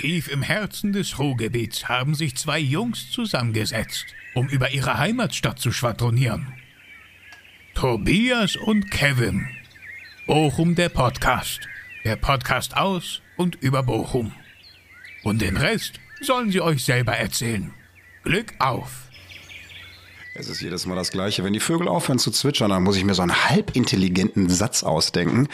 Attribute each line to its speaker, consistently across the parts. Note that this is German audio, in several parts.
Speaker 1: Tief im Herzen des Ruhrgebiets haben sich zwei Jungs zusammengesetzt, um über ihre Heimatstadt zu schwadronieren. Tobias und Kevin. Bochum der Podcast. Der Podcast aus und über Bochum. Und den Rest sollen sie euch selber erzählen. Glück auf!
Speaker 2: Es ist jedes Mal das Gleiche. Wenn die Vögel aufhören zu zwitschern, dann muss ich mir so einen halbintelligenten Satz ausdenken.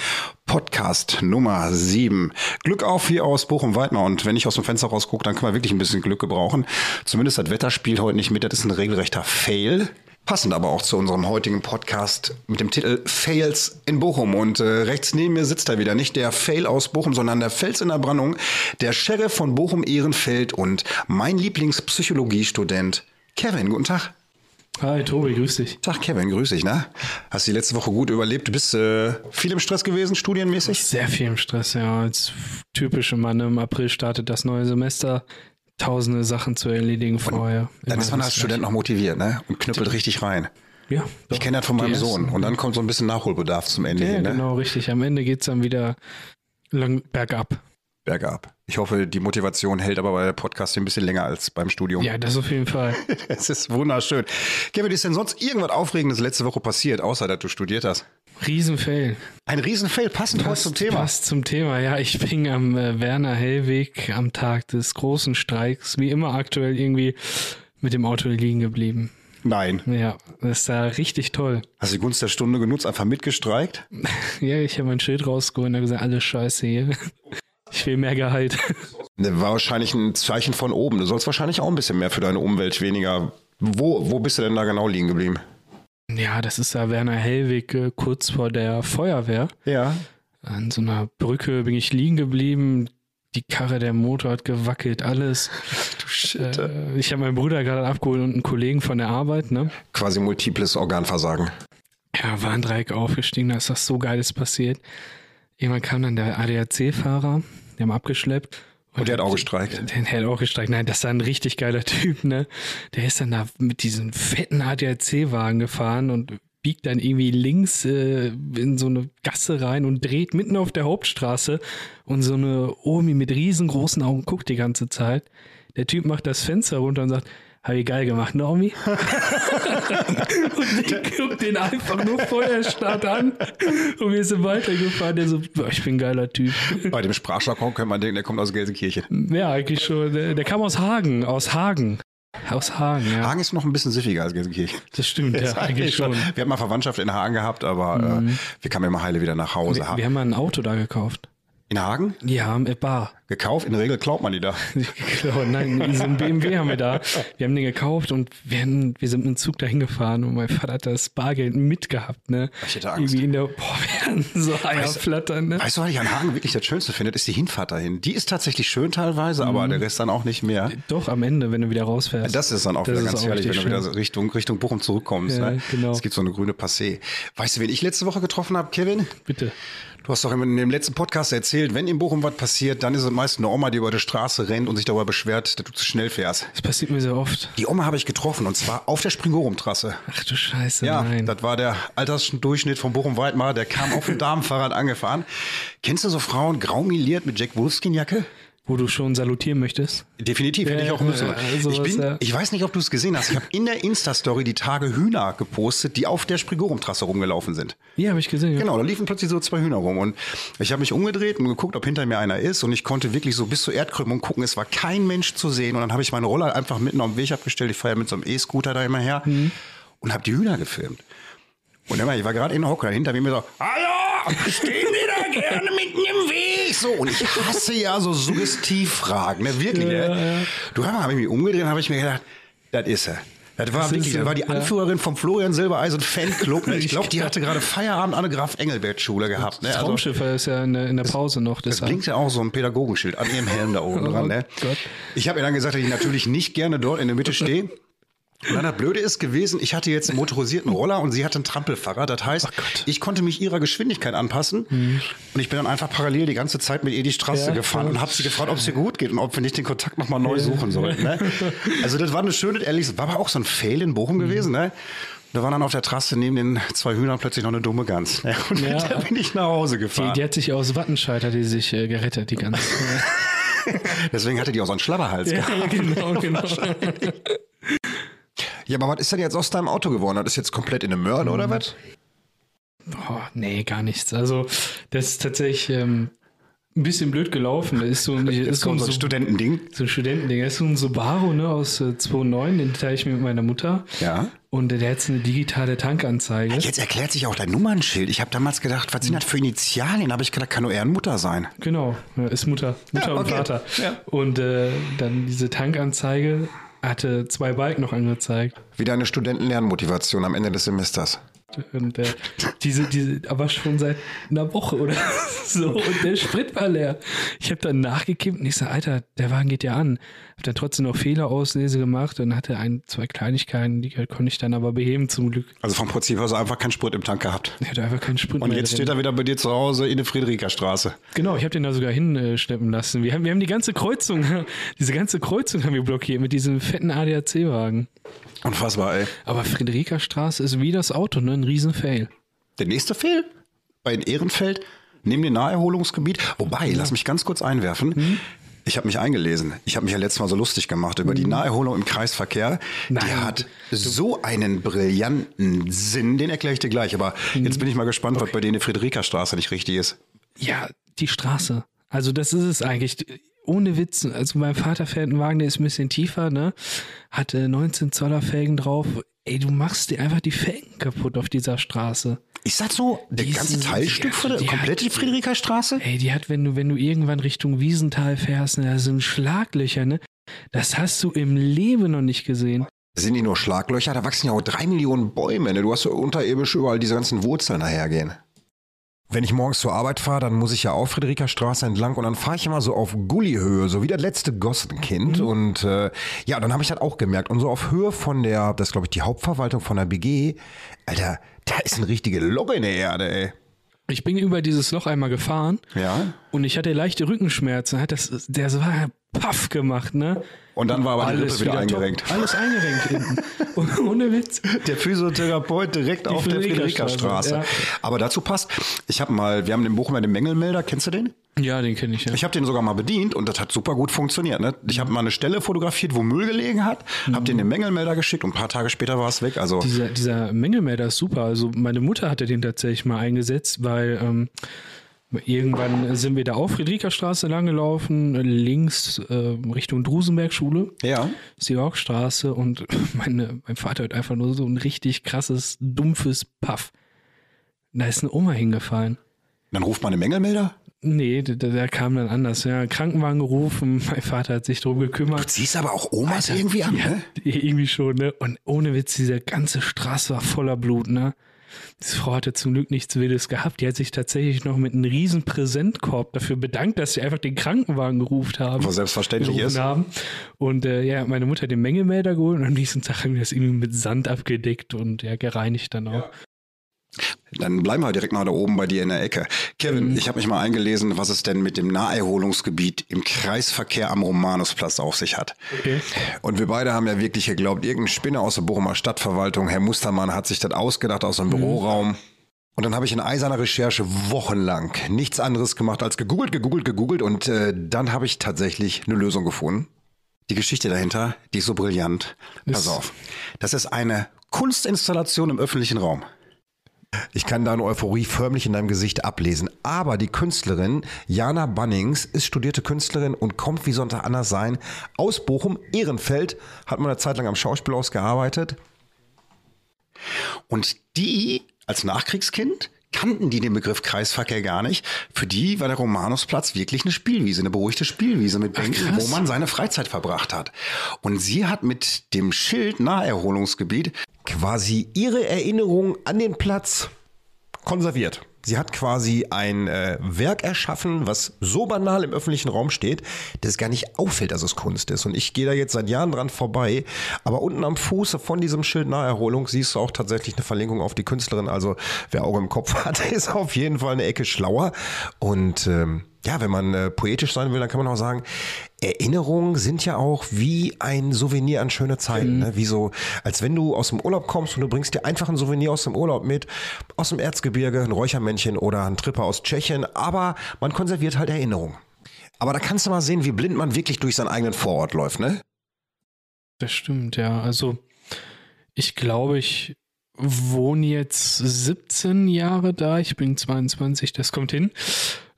Speaker 2: Podcast Nummer 7. Glück auf hier aus Bochum-Weidmar. Und wenn ich aus dem Fenster rausgucke, dann kann man wirklich ein bisschen Glück gebrauchen. Zumindest das Wetter spielt heute nicht mit. Das ist ein regelrechter Fail. Passend aber auch zu unserem heutigen Podcast mit dem Titel Fails in Bochum. Und äh, rechts neben mir sitzt da wieder nicht der Fail aus Bochum, sondern der Fels in der Brandung, der Sheriff von Bochum-Ehrenfeld und mein Lieblingspsychologiestudent Kevin. Guten Tag.
Speaker 3: Hi Tobi, grüß dich.
Speaker 2: Tag Kevin, grüß dich, ne? Hast die letzte Woche gut überlebt? Du bist äh, viel im Stress gewesen, studienmäßig?
Speaker 3: Sehr viel im Stress, ja. Als typische Mann im April startet das neue Semester. Tausende Sachen zu erledigen vorher.
Speaker 2: Dann ist man als Student noch motiviert, ne? Und knüppelt richtig rein.
Speaker 3: Ja.
Speaker 2: Ich kenne das von meinem Sohn. Und dann kommt so ein bisschen Nachholbedarf zum Ende
Speaker 3: Ja,
Speaker 2: hin, ne?
Speaker 3: genau, richtig. Am Ende geht's dann wieder lang bergab.
Speaker 2: Bergab. Ich hoffe, die Motivation hält aber bei der Podcast ein bisschen länger als beim Studium.
Speaker 3: Ja, das auf jeden Fall.
Speaker 2: Es ist wunderschön. Kevin, ist denn sonst irgendwas Aufregendes letzte Woche passiert, außer dass du studiert hast?
Speaker 3: Riesenfail.
Speaker 2: Ein Riesenfail, passend heute zum Thema.
Speaker 3: Passt zum Thema. Ja, ich bin am äh, Werner Hellweg am Tag des großen Streiks, wie immer aktuell irgendwie mit dem Auto liegen geblieben.
Speaker 2: Nein.
Speaker 3: Ja, das ist da richtig toll.
Speaker 2: Hast du die Gunst der Stunde genutzt, einfach mitgestreikt?
Speaker 3: Ja, ich habe mein Schild rausgeholt und habe gesagt, alles scheiße hier. Ich will mehr Gehalt.
Speaker 2: Ne, War wahrscheinlich ein Zeichen von oben. Du sollst wahrscheinlich auch ein bisschen mehr für deine Umwelt weniger. Wo, wo bist du denn da genau liegen geblieben?
Speaker 3: Ja, das ist da Werner Hellweg äh, kurz vor der Feuerwehr.
Speaker 2: Ja.
Speaker 3: An so einer Brücke bin ich liegen geblieben. Die Karre, der Motor hat gewackelt, alles.
Speaker 2: Du Shit.
Speaker 3: Äh, ich habe meinen Bruder gerade abgeholt und einen Kollegen von der Arbeit, ne?
Speaker 2: Quasi multiples Organversagen.
Speaker 3: Ja, Warndreieck aufgestiegen, da ist das so Geiles passiert. Irgendwann kam dann der ADAC-Fahrer, der haben abgeschleppt.
Speaker 2: Und der hat auch gestreikt.
Speaker 3: Den hat auch gestreikt. Nein, das ist ein richtig geiler Typ, ne? Der ist dann da mit diesem fetten ADAC-Wagen gefahren und biegt dann irgendwie links äh, in so eine Gasse rein und dreht mitten auf der Hauptstraße und so eine Omi mit riesengroßen Augen guckt die ganze Zeit. Der Typ macht das Fenster runter und sagt, hab ich geil gemacht, ne, Omi? und ich guck den einfach nur Feuerstart an und wir sind weitergefahren. Der so, boah, ich bin ein geiler Typ.
Speaker 2: Bei dem Sprachjargon könnte man denken, der kommt aus Gelsenkirchen.
Speaker 3: Ja, eigentlich schon. Der, der kam aus Hagen, aus Hagen. Aus Hagen, ja.
Speaker 2: Hagen ist noch ein bisschen siffiger als Gelsenkirchen.
Speaker 3: Das stimmt, ja, eigentlich schon. Mhm.
Speaker 2: Wir haben mal Verwandtschaft in Hagen gehabt, aber äh, wir kamen immer heile wieder nach Hause.
Speaker 3: Wir, wir haben mal ein Auto da gekauft.
Speaker 2: In Hagen?
Speaker 3: Ja, im Bar.
Speaker 2: Gekauft? In der Regel klaut man die da.
Speaker 3: Genau, nein, so ein BMW haben wir da. Wir haben den gekauft und wir, haben, wir sind mit dem Zug dahin gefahren und mein Vater hat das Bargeld mitgehabt, ne?
Speaker 2: Ich hätte Angst.
Speaker 3: Irgendwie in der, boah, wir hatten so Eierflattern, ne?
Speaker 2: Weißt du, was ich an Hagen wirklich das Schönste finde? Ist die Hinfahrt dahin. Die ist tatsächlich schön teilweise,
Speaker 3: Mhm.
Speaker 2: aber der Rest dann auch nicht mehr.
Speaker 3: Doch, am Ende, wenn du wieder rausfährst.
Speaker 2: Das ist dann auch
Speaker 3: Das
Speaker 2: wieder ganz
Speaker 3: auch
Speaker 2: herrlich, wenn du wieder Richtung, Richtung Bochum zurückkommst.
Speaker 3: Ja,
Speaker 2: ne?
Speaker 3: genau.
Speaker 2: Es gibt so eine grüne Passé. Weißt du, wen ich letzte Woche getroffen habe, Kevin?
Speaker 3: Bitte.
Speaker 2: Du hast doch in dem letzten Podcast erzählt, wenn in Bochum was passiert, dann ist es meist eine Oma, die über die Straße rennt und sich darüber beschwert, dass du zu schnell fährst.
Speaker 3: Das passiert mir sehr oft.
Speaker 2: Die Oma habe ich getroffen und zwar auf der Springorum-Trasse.
Speaker 3: Ach du Scheiße,
Speaker 2: Ja,
Speaker 3: nein.
Speaker 2: das war der Altersdurchschnitt von Bochum-Weidmar. Der kam auf dem Damenfahrrad angefahren. Kennst du so Frauen, grau miliert mit Jack Wolfskin-Jacke?
Speaker 3: Wo du schon salutieren möchtest.
Speaker 2: Definitiv, hätte ich auch müssen.
Speaker 3: ja,
Speaker 2: ich, bin,
Speaker 3: ja.
Speaker 2: ich weiß nicht, ob du es gesehen hast. Ich habe in der Insta-Story die Tage Hühner gepostet, die auf der Sprigorum-Trasse rumgelaufen sind.
Speaker 3: Ja, habe ich gesehen. Ja.
Speaker 2: Genau, da liefen plötzlich so zwei Hühner rum. Und ich habe mich umgedreht und geguckt, ob hinter mir einer ist. Und ich konnte wirklich so bis zur Erdkrümmung gucken. Es war kein Mensch zu sehen. Und dann habe ich meine Roller einfach mitten auf dem Weg abgestellt. Ich fahre ja mit so einem E-Scooter da immer her. Und habe die Hühner gefilmt. Und immer, ich war gerade in der Hocke, hinter mir so, Hallo, stehen die da gerne mitten im Weg? So, und ich hasse ja so Suggestivfragen, ne, wirklich. ne? Du hör mal, habe ich mich umgedreht und habe ich mir gedacht, das ist er. Das war
Speaker 3: Das
Speaker 2: wirklich, das war die
Speaker 3: ja.
Speaker 2: Anführerin vom Florian Silbereisen Fanclub. Ne? Ich glaube, die hatte gerade Feierabend an der Graf Engelbert Schule gehabt. Ne? Also,
Speaker 3: Traumschiffer ist ja in der, in der Pause noch.
Speaker 2: das blinkt ja auch so ein Pädagogenschild an ihrem Helm da oben dran. Ne?
Speaker 3: Oh.
Speaker 2: Ich habe ihr dann gesagt, dass ich natürlich nicht gerne dort in der Mitte stehe. Und dann das Blöde ist gewesen, ich hatte jetzt einen motorisierten Roller und sie hatte einen Trampelfahrrad. Das heißt, ich konnte mich ihrer Geschwindigkeit anpassen. Und ich bin dann einfach parallel die ganze Zeit mit ihr die Straße
Speaker 3: Ja,
Speaker 2: gefahren
Speaker 3: ja.
Speaker 2: und habe sie gefragt, ob es ihr gut geht und ob wir nicht den Kontakt nochmal neu suchen sollten. Ne? Also das war eine schöne, ehrlich, war aber auch so ein Fail in Bochum gewesen. Ne? Da war dann auf der Trasse neben den zwei Hühnern plötzlich noch eine dumme Gans. Ne? Und
Speaker 3: Ja.
Speaker 2: mit der bin ich nach Hause
Speaker 3: Die,
Speaker 2: gefahren.
Speaker 3: die hat sich aus Wattenscheid hat die sich äh, gerettet, die ganze
Speaker 2: Deswegen hatte die auch so einen Schlabberhals
Speaker 3: ja,
Speaker 2: gehabt.
Speaker 3: genau, genau.
Speaker 2: Ja, aber was ist denn jetzt aus deinem Auto geworden? Das ist jetzt komplett in eine Möhre oder was?
Speaker 3: Oh, nee, gar nichts. Also, das ist tatsächlich ähm, ein bisschen blöd gelaufen. Das ist so, ein- ist so, ein,
Speaker 2: so ein Studentending.
Speaker 3: so ein Studentending. Das ist so ein Subaru ne, aus äh, 2009, den teile ich mir mit meiner Mutter.
Speaker 2: Ja.
Speaker 3: Und der hat eine digitale Tankanzeige.
Speaker 2: Jetzt erklärt sich auch dein Nummernschild. Ich habe damals gedacht, was sind das für Initialien? Habe ich gedacht, kann nur eher eine Mutter sein.
Speaker 3: Genau, ja, ist Mutter, Mutter
Speaker 2: Ja,
Speaker 3: und
Speaker 2: okay.
Speaker 3: Vater.
Speaker 2: Ja.
Speaker 3: Und äh, dann diese Tankanzeige hatte zwei Balken noch angezeigt.
Speaker 2: Wieder eine Studentenlernmotivation am Ende des Semesters.
Speaker 3: Und äh, diese, diese, aber schon seit einer Woche oder so. Und der Sprit war leer. Ich habe dann nachgekippt und ich sag, Alter, der Wagen geht ja an. Hab dann trotzdem noch Fehlerauslese gemacht und hatte ein, zwei Kleinigkeiten, die konnte ich dann aber beheben zum Glück.
Speaker 2: Also vom Prinzip aus einfach keinen Sprit im Tank gehabt.
Speaker 3: Ich hatte einfach keinen Sprit
Speaker 2: Und jetzt
Speaker 3: drin.
Speaker 2: steht er wieder bei dir zu Hause in der Friederikestraße.
Speaker 3: Genau, ich habe den da sogar hinschleppen lassen. Wir haben, wir haben die ganze Kreuzung, diese ganze Kreuzung haben wir blockiert mit diesem fetten ADAC-Wagen.
Speaker 2: Unfassbar, ey.
Speaker 3: Aber Friederika Straße ist wie das Auto, ne? Ein Riesenfail.
Speaker 2: Der nächste Fehl bei Ehrenfeld neben dem Naherholungsgebiet. Wobei, lass mich ganz kurz einwerfen. Ich habe mich eingelesen. Ich habe mich ja letztes Mal so lustig gemacht über die Naherholung im Kreisverkehr. Die
Speaker 3: Nein.
Speaker 2: hat so einen brillanten Sinn, den erkläre ich dir gleich. Aber jetzt bin ich mal gespannt, was bei denen die Friederika-Straße nicht richtig ist.
Speaker 3: Ja, die Straße. Also das ist es eigentlich. Ohne Witz. Also mein Vater fährt einen Wagen, der ist ein bisschen tiefer, ne? Hat äh, 19 Zoller Felgen drauf. Ey, du machst dir einfach die Felgen kaputt auf dieser Straße.
Speaker 2: Ist das so? Der ganze Teilstück
Speaker 3: die-
Speaker 2: von der
Speaker 3: die-
Speaker 2: komplette Friederika-Straße?
Speaker 3: Ey, die hat, wenn du, wenn du irgendwann Richtung Wiesental fährst, ne, da sind Schlaglöcher, ne? Das hast du im Leben noch nicht gesehen.
Speaker 2: Sind die nur Schlaglöcher? Da wachsen ja auch drei Millionen Bäume. Ne? Du hast so unterirdisch überall diese ganzen Wurzeln dahergehen. Wenn ich morgens zur Arbeit fahre, dann muss ich ja auch Friederika Straße entlang und dann fahre ich immer so auf Gullihöhe, so wie das letzte Gossenkind. Und äh, ja, dann habe ich das auch gemerkt. Und so auf Höhe von der, das glaube ich die Hauptverwaltung von der BG, Alter, da ist ein richtige Loch in der Erde, ey.
Speaker 3: Ich bin über dieses Loch einmal gefahren
Speaker 2: Ja.
Speaker 3: und ich hatte leichte Rückenschmerzen. Das, der so war paff gemacht, ne?
Speaker 2: Und dann war aber die
Speaker 3: Alles
Speaker 2: Rippe wieder,
Speaker 3: top.
Speaker 2: eingerenkt.
Speaker 3: Alles eingerenkt hinten. Ohne Witz.
Speaker 2: Der Physiotherapeut direkt auf der
Speaker 3: Friederika-Straße,
Speaker 2: Friederika-Straße. Aber dazu passt, ich habe mal, wir haben den Bochumer den Mängelmelder, kennst du den?
Speaker 3: Ja, den kenne ich ja.
Speaker 2: Ich habe den sogar mal bedient und das hat super gut funktioniert. Ne? Ich habe mal eine Stelle fotografiert, wo Müll gelegen hat, habe den den Mängelmelder geschickt und ein paar Tage später war es weg. Also
Speaker 3: Dieser, dieser Mängelmelder ist super. Also meine Mutter hatte den tatsächlich mal eingesetzt, weil ähm, irgendwann sind wir da auf Friederikastraße langgelaufen, links äh, Richtung Drusenbergschule,
Speaker 2: ja,
Speaker 3: ist die Yorkstraße und meine, mein Vater hat einfach nur so ein richtig krasses, dumpfes Paff. Da ist eine Oma hingefallen.
Speaker 2: dann ruft man den Mängelmelder.
Speaker 3: Nee, der, der kam dann anders. Ja, Krankenwagen gerufen, mein Vater hat sich drum gekümmert.
Speaker 2: Siehst aber auch Omas irgendwie an,
Speaker 3: Ja,
Speaker 2: ne?
Speaker 3: irgendwie schon, ne? Und ohne Witz, diese ganze Straße war voller Blut, ne? Diese Frau hatte zum Glück nichts Wildes gehabt. Die hat sich tatsächlich noch mit einem riesen Präsentkorb dafür bedankt, dass sie einfach den Krankenwagen gerufen haben.
Speaker 2: Was selbstverständlich ist.
Speaker 3: Haben. Und äh, ja, meine Mutter hat den Mängelmelder geholt und am nächsten Tag haben wir das irgendwie mit Sand abgedeckt und ja, gereinigt dann auch.
Speaker 2: Dann bleiben wir direkt mal da oben bei dir in der Ecke. Kevin,
Speaker 3: Mhm.
Speaker 2: ich habe mich mal eingelesen, was es denn mit dem Naherholungsgebiet im Kreisverkehr am Romanusplatz auf sich hat.
Speaker 3: Okay.
Speaker 2: Und wir beide haben ja wirklich geglaubt, irgendein Spinner aus der Bochumer Stadtverwaltung, Herr Mustermann, hat sich das ausgedacht aus einem Büroraum. Und dann habe ich in eiserner Recherche wochenlang nichts anderes gemacht als gegoogelt, gegoogelt, gegoogelt und äh, dann habe ich tatsächlich eine Lösung gefunden. Die Geschichte dahinter, die ist so brillant. Pass
Speaker 3: Ist-
Speaker 2: auf. Das ist eine Kunstinstallation im öffentlichen Raum. Ich kann deine Euphorie förmlich in deinem Gesicht ablesen. Aber die Künstlerin Jana Bunnings ist studierte Künstlerin und kommt, wie sollte anders sein, aus Bochum, Ehrenfeld, hat mal eine Zeit lang am Schauspielhaus gearbeitet. Und die, als Nachkriegskind, kannten die den Begriff Kreisverkehr gar nicht. Für die war der Romanusplatz wirklich eine Spielwiese, eine beruhigte Spielwiese mit Bänken, wo man seine Freizeit verbracht hat. Und sie hat mit dem Schild Naherholungsgebiet quasi ihre Erinnerung an den Platz konserviert. Sie hat quasi ein äh, Werk erschaffen, was so banal im öffentlichen Raum steht, dass es gar nicht auffällt, dass es Kunst ist. Und ich gehe da jetzt seit Jahren dran vorbei. Aber unten am Fuße von diesem Schild Naherholung siehst du auch tatsächlich eine Verlinkung auf die Künstlerin. Also wer Auge im Kopf hat, ist auf jeden Fall eine Ecke schlauer. Und ähm, ja, wenn man äh, poetisch sein will, dann kann man auch sagen, Erinnerungen sind ja auch wie ein Souvenir an schöne Zeiten. Ne? Wie so, als wenn du aus dem Urlaub kommst und du bringst dir einfach ein Souvenir aus dem Urlaub mit, aus dem Erzgebirge, ein Räuchermännchen oder ein Tripper aus Tschechien, aber man konserviert halt Erinnerungen. Aber da kannst du mal sehen, wie blind man wirklich durch seinen eigenen Vorort läuft, ne?
Speaker 3: Das stimmt, ja. Also ich glaube, ich wohne jetzt 17 Jahre da. Ich bin 22, das kommt hin.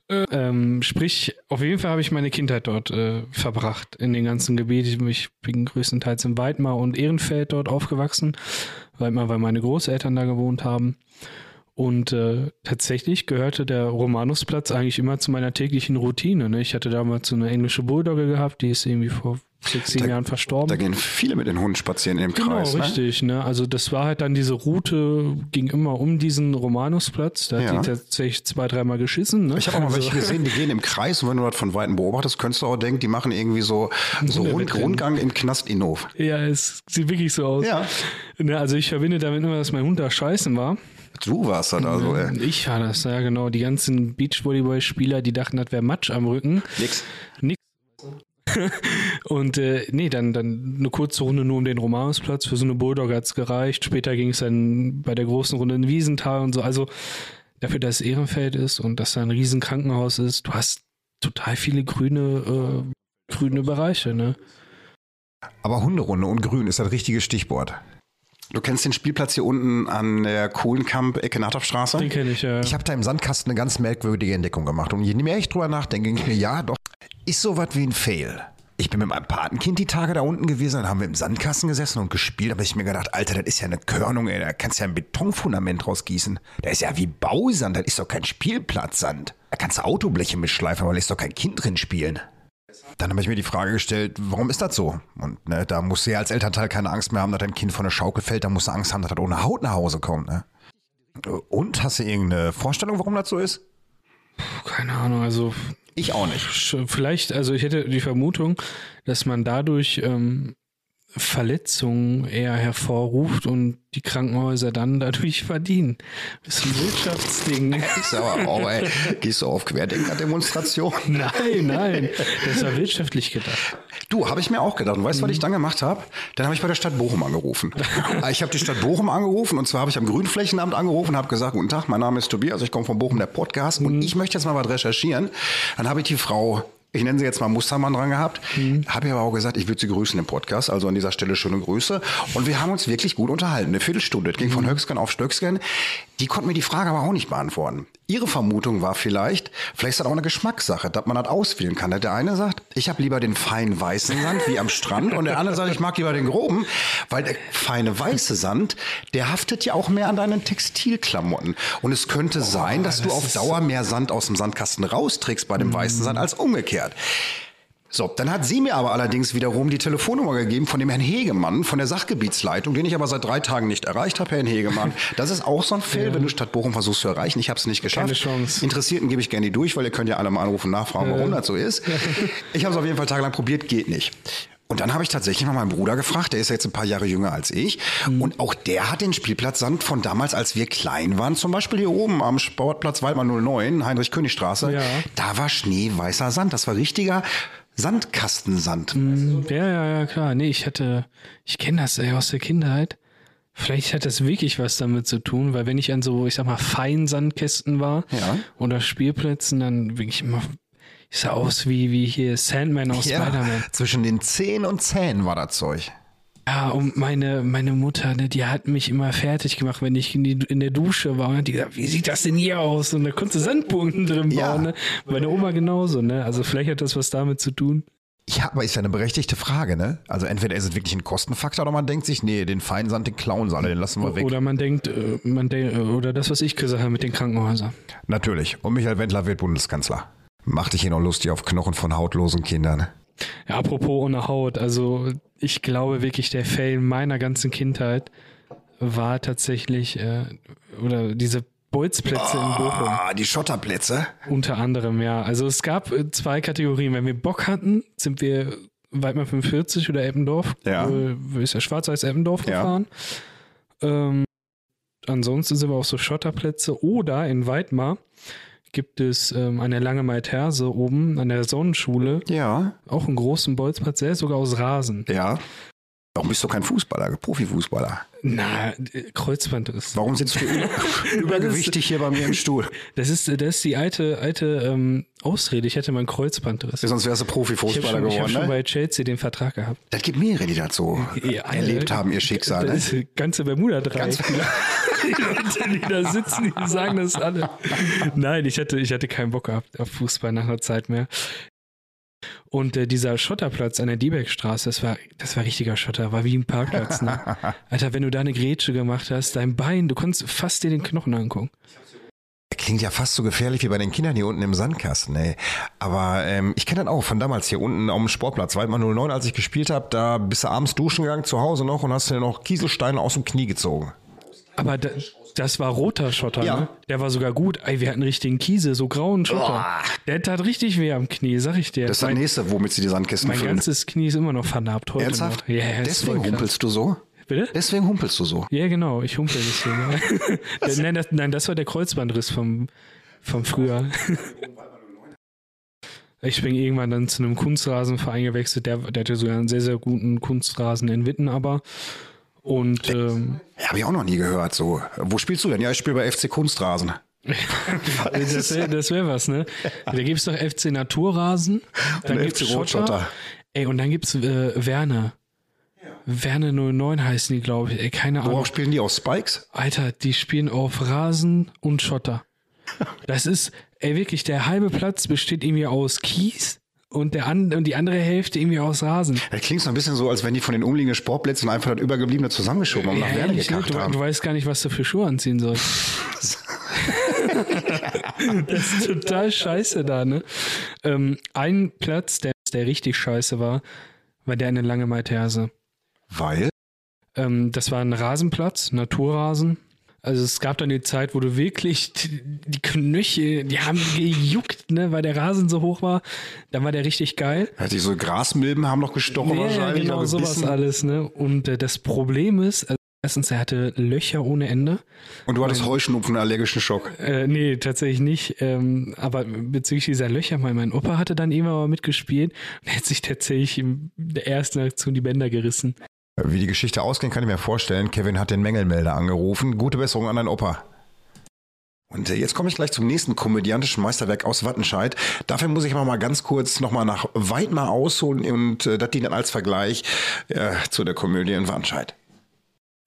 Speaker 3: Äh, ähm, sprich, auf jeden Fall habe ich meine Kindheit dort äh, verbracht, in den ganzen Gebieten. Ich bin größtenteils in Weidmar und Ehrenfeld dort aufgewachsen. Weidmar, weil meine Großeltern da gewohnt haben. Und äh, tatsächlich gehörte der Romanusplatz eigentlich immer zu meiner täglichen Routine. Ne? Ich hatte damals so eine englische Bulldogge gehabt, die ist irgendwie vor sechs, sieben
Speaker 2: Da-
Speaker 3: Jahren verstorben.
Speaker 2: Da gehen viele mit den Hunden spazieren in dem
Speaker 3: Genau,
Speaker 2: Kreis. Ne?
Speaker 3: richtig. Ne? Also das war halt dann diese Route, ging immer um diesen Romanusplatz. Da
Speaker 2: Ja.
Speaker 3: hat die tatsächlich zwei, dreimal geschissen. Ne?
Speaker 2: Ich habe auch mal
Speaker 3: also,
Speaker 2: welche gesehen, die gehen im Kreis und wenn du das von Weitem beobachtest, könntest du auch denken, die machen irgendwie so, so Rund. Rundgang im Knast Innov.
Speaker 3: Ja, es sieht wirklich so aus.
Speaker 2: Ja.
Speaker 3: Ne, also ich verbinde damit immer, dass mein Hund da scheißen war.
Speaker 2: Du warst das also, ey.
Speaker 3: Ich war das, ja genau. Die ganzen Beachvolleyball-Spieler, die dachten, das wäre Matsch am Rücken.
Speaker 2: Nix.
Speaker 3: Nix. Und äh, nee, dann, dann eine kurze Runde nur um den Romanusplatz. Für so eine Bulldog hat's gereicht. Später ging es dann bei der großen Runde in Wiesenthal und so. Also dafür, dass es Ehrenfeld ist und dass da ein riesen Krankenhaus ist, du hast total viele grüne, äh, grüne Bereiche, ne?
Speaker 2: Aber Hunderunde und Grün ist das richtige Stichwort. Du kennst den Spielplatz hier unten an der Kohlenkamp, Ecke Nahtopfstraße?
Speaker 3: Den kenne ich ja.
Speaker 2: Ich habe da im Sandkasten eine ganz merkwürdige Entdeckung gemacht. Und je mehr ich drüber nachdenke, denke ich mir, ja, doch, ist sowas wie ein Fail. Ich bin mit meinem Patenkind die Tage da unten gewesen, dann haben wir im Sandkasten gesessen und gespielt. Da habe ich mir gedacht, Alter, das ist ja eine Körnung, ey, da kannst du ja ein Betonfundament rausgießen. Das ist ja wie Bausand, das ist doch kein Spielplatzsand. Da kannst du Autobleche mitschleifen, aber da ist doch kein Kind drin spielen. Dann habe ich mir die Frage gestellt, warum ist das so? Und ne, da musst du ja als Elternteil keine Angst mehr haben, dass dein Kind von der Schaukel fällt. Da musst du Angst haben, dass das ohne Haut nach Hause kommt. Ne? Und hast du irgendeine Vorstellung, warum das so ist?
Speaker 3: Keine Ahnung, also
Speaker 2: Ich auch nicht.
Speaker 3: Vielleicht, also ich hätte die Vermutung, dass man dadurch ähm, Verletzungen eher hervorruft und die Krankenhäuser dann dadurch verdienen. Das ist ein Wirtschaftsding.
Speaker 2: Ich sag aber auch, ey, gehst du auf Querdenker-Demonstration?
Speaker 3: Nein, nein, das war wirtschaftlich gedacht.
Speaker 2: Du, habe ich mir auch gedacht. Und weißt du, was ich dann gemacht habe? Dann habe ich bei der Stadt Bochum angerufen. ich habe die Stadt Bochum angerufen und zwar habe ich am Grünflächenamt angerufen und habe gesagt, guten Tag, mein Name ist Tobias, ich komme von Bochum, der Podcast und ich möchte jetzt mal was recherchieren. Dann habe ich die Frau ich nenne sie jetzt mal Mustermann dran gehabt, habe ihr aber auch gesagt, ich würde sie grüßen im Podcast, also an dieser Stelle schöne Grüße. Und wir haben uns wirklich gut unterhalten, eine Viertelstunde. Es ging von Höcksken auf Stöcksken. Die konnte mir die Frage aber auch nicht beantworten. Ihre Vermutung war vielleicht, vielleicht ist das auch eine Geschmackssache, dass man das auswählen kann. Der eine sagt, ich habe lieber den feinen weißen Sand wie am Strand und der andere sagt, ich mag lieber den groben, weil der feine weiße Sand, der haftet ja auch mehr an deinen Textilklamotten. Und es könnte sein, dass du auf Dauer mehr Sand aus dem Sandkasten rausträgst bei dem weißen Sand als umgekehrt. So, dann hat sie mir aber allerdings wiederum die Telefonnummer gegeben von dem Herrn Hegemann von der Sachgebietsleitung, den ich aber seit drei Tagen nicht erreicht habe, Herrn Hegemann. Das ist auch so ein Fail, wenn du Stadt Bochum versuchst zu erreichen. Ich habe es nicht geschafft.
Speaker 3: Keine Chance.
Speaker 2: Interessierten gebe ich gerne die durch, weil ihr könnt ja alle mal anrufen, nachfragen, warum das so ist. Ich habe es auf jeden Fall tagelang probiert, geht nicht. Und dann habe ich tatsächlich mal meinen Bruder gefragt, der ist jetzt ein paar Jahre jünger als ich. Und auch der hat den Spielplatz Sand von damals, als wir klein waren, zum Beispiel hier oben am Sportplatz Waldmann 09, Heinrich-König-Straße,
Speaker 3: Ja.
Speaker 2: da war schneeweißer Sand. Das war richtiger Sandkastensand.
Speaker 3: Ja, ja, ja, klar. Nee, ich hatte, ich kenne das ey, aus der Kindheit. Vielleicht hat das wirklich was damit zu tun, weil wenn ich an so, ich sag mal, Feinsandkästen war
Speaker 2: Ja.
Speaker 3: oder Spielplätzen, dann wirklich immer, ich sah aus wie, wie hier Sandman aus Spider-Man.
Speaker 2: zwischen den Zehen und Zähnen war das Zeug.
Speaker 3: Ja, und meine, meine Mutter, ne, die hat mich immer fertig gemacht, wenn ich in, die, in der Dusche war. Und hat die gesagt, wie sieht das denn hier aus? Und da konntest du Sandburgen drin
Speaker 2: Ja.
Speaker 3: bauen. Ne? Meine Oma genauso, ne? Also vielleicht hat das was damit zu tun.
Speaker 2: Ja, aber ist ja eine berechtigte Frage, ne? Also entweder ist es wirklich ein Kostenfaktor oder man denkt sich, nee, den feinen Sand, den klauen sie alle, den lassen wir weg.
Speaker 3: Oder man denkt, äh, man de oder das, was ich gesagt habe mit den Krankenhäusern.
Speaker 2: Natürlich. Und Michael Wendler wird Bundeskanzler. Mach dich hier noch lustig auf Knochen von hautlosen Kindern.
Speaker 3: Ja, apropos ohne Haut, also ich glaube wirklich, der Fail meiner ganzen Kindheit war tatsächlich, äh, oder diese Bolzplätze in Bochum.
Speaker 2: Ah, die Schotterplätze.
Speaker 3: Unter anderem, ja. Also es gab äh, zwei Kategorien. Wenn wir Bock hatten, sind wir Weidmar 45 oder Eppendorf.
Speaker 2: Ja.
Speaker 3: Äh, ist ja Schwarz-Weiß Eppendorf
Speaker 2: Ja.
Speaker 3: gefahren. Ähm, ansonsten sind wir auf so Schotterplätze. Oder in Weidmar gibt es ähm, an der Lange Maiterse oben an der Sonnenschule
Speaker 2: Ja.
Speaker 3: auch einen großen Bolzplatz, der ist sogar aus Rasen.
Speaker 2: Ja. Warum bist du kein Fußballer, Profifußballer?
Speaker 3: Na, äh, Kreuzbandriss.
Speaker 2: Warum sitzt du über, übergewichtig hier bei mir im Stuhl?
Speaker 3: Das ist, das ist die alte, alte ähm, Ausrede. Ich hätte mal einen Kreuzbandriss.
Speaker 2: Sonst wärst du
Speaker 3: Ich habe
Speaker 2: Profifußballer
Speaker 3: schon, ich hab
Speaker 2: geworden.
Speaker 3: schon
Speaker 2: Ne?
Speaker 3: bei Chelsea den Vertrag gehabt.
Speaker 2: Das gibt mehrere, die das so
Speaker 3: Ja,
Speaker 2: erlebt
Speaker 3: äh,
Speaker 2: haben, ihr Schicksal.
Speaker 3: Das
Speaker 2: Ne?
Speaker 3: ist ganze Bermuda-Dreieck. Die Leute, die da sitzen, die sagen das alle. Nein, ich hatte, ich hatte keinen Bock gehabt auf Fußball nach einer Zeit mehr. Und äh, dieser Schotterplatz an der Diebeckstraße, das war, das war richtiger Schotter, war wie ein Parkplatz. Ne? Alter, wenn du da eine Grätsche gemacht hast, dein Bein, du konntest fast dir den Knochen angucken.
Speaker 2: Klingt ja fast so gefährlich wie bei den Kindern hier unten im Sandkasten, ey. Aber ähm, ich kenne das auch von damals hier unten am Sportplatz, Waldmann 09, als ich gespielt habe, da bist du abends duschen gegangen zu Hause noch und hast dir noch Kieselsteine aus dem Knie gezogen.
Speaker 3: Aber da, das war roter Schotter,
Speaker 2: Ja.
Speaker 3: ne? Der war sogar gut. Ey, wir hatten richtigen Kiese, so grauen Schotter. Der tat richtig weh am Knie, sag ich dir.
Speaker 2: Das ist das
Speaker 3: mein
Speaker 2: nächste, womit sie die Sandkisten
Speaker 3: mein
Speaker 2: füllen.
Speaker 3: ganzes Knie ist immer noch vernarbt heute
Speaker 2: Ernsthaft?
Speaker 3: noch. Ist
Speaker 2: Deswegen humpelst du so?
Speaker 3: Bitte?
Speaker 2: Deswegen humpelst du so.
Speaker 3: Ja, genau, ich humpel deswegen. Nein, das, nein, das war der Kreuzbandriss vom, vom Frühjahr. Ich bin irgendwann dann zu einem Kunstrasenverein gewechselt, der, der hatte sogar einen sehr, sehr guten Kunstrasen in Witten, aber. Und ähm,
Speaker 2: Ja, habe ich auch noch nie gehört. So, wo spielst du denn? Ja, ich spiele bei FC Kunstrasen.
Speaker 3: das wäre wär was, ne? Da gibt's doch FC Naturrasen, dann gibt's
Speaker 2: FC
Speaker 3: Schotter. Ey, und dann gibt's äh, Werner. Werner 09 heißen die, glaube ich. Ey, keine Ahnung.
Speaker 2: Worauf spielen die? Auf Spikes?
Speaker 3: Alter, die spielen auf Rasen und Schotter. Das ist, ey, wirklich, der halbe Platz besteht irgendwie aus Kies und, der an, und die andere Hälfte irgendwie aus Rasen.
Speaker 2: Das klingt so ein bisschen so, als wenn die von den umliegenden Sportplätzen einfach das Übergebliebene zusammengeschoben und nach Werder
Speaker 3: ehrlich, ne? du,
Speaker 2: haben.
Speaker 3: du weißt gar nicht, was du für Schuhe anziehen sollst. das ist total scheiße da, ne? Ähm, ein Platz, der, der richtig scheiße war, war der in der Lange Maiterse.
Speaker 2: Weil?
Speaker 3: Ähm, das war ein Rasenplatz, Naturrasen. Also es gab dann die Zeit, wo du wirklich die Knöchel, die haben gejuckt, ne, weil der Rasen so hoch war. Dann war der richtig geil.
Speaker 2: Ja, diese Grasmilben haben noch gestochen
Speaker 3: Ja,
Speaker 2: wahrscheinlich.
Speaker 3: genau sowas alles, ne. Und äh, das Problem ist, also erstens, er hatte Löcher ohne Ende.
Speaker 2: Und du hattest Heuschnupfen, einen allergischen Schock.
Speaker 3: Äh, nee, tatsächlich nicht. Ähm, aber bezüglich dieser Löcher, mein, mein Opa hatte dann irgendwann mal mitgespielt und er hat sich tatsächlich in der ersten Aktion die Bänder gerissen.
Speaker 2: Wie die Geschichte ausging, kann ich mir vorstellen. Kevin hat den Mängelmelder angerufen. Gute Besserung an deinen Opa. Und äh, jetzt komme ich gleich zum nächsten komödiantischen Meisterwerk aus Wattenscheid. Dafür muss ich aber mal ganz kurz nochmal nach Weidmar ausholen und äh, das dient dann als Vergleich äh, zu der Komödie in Wattenscheid.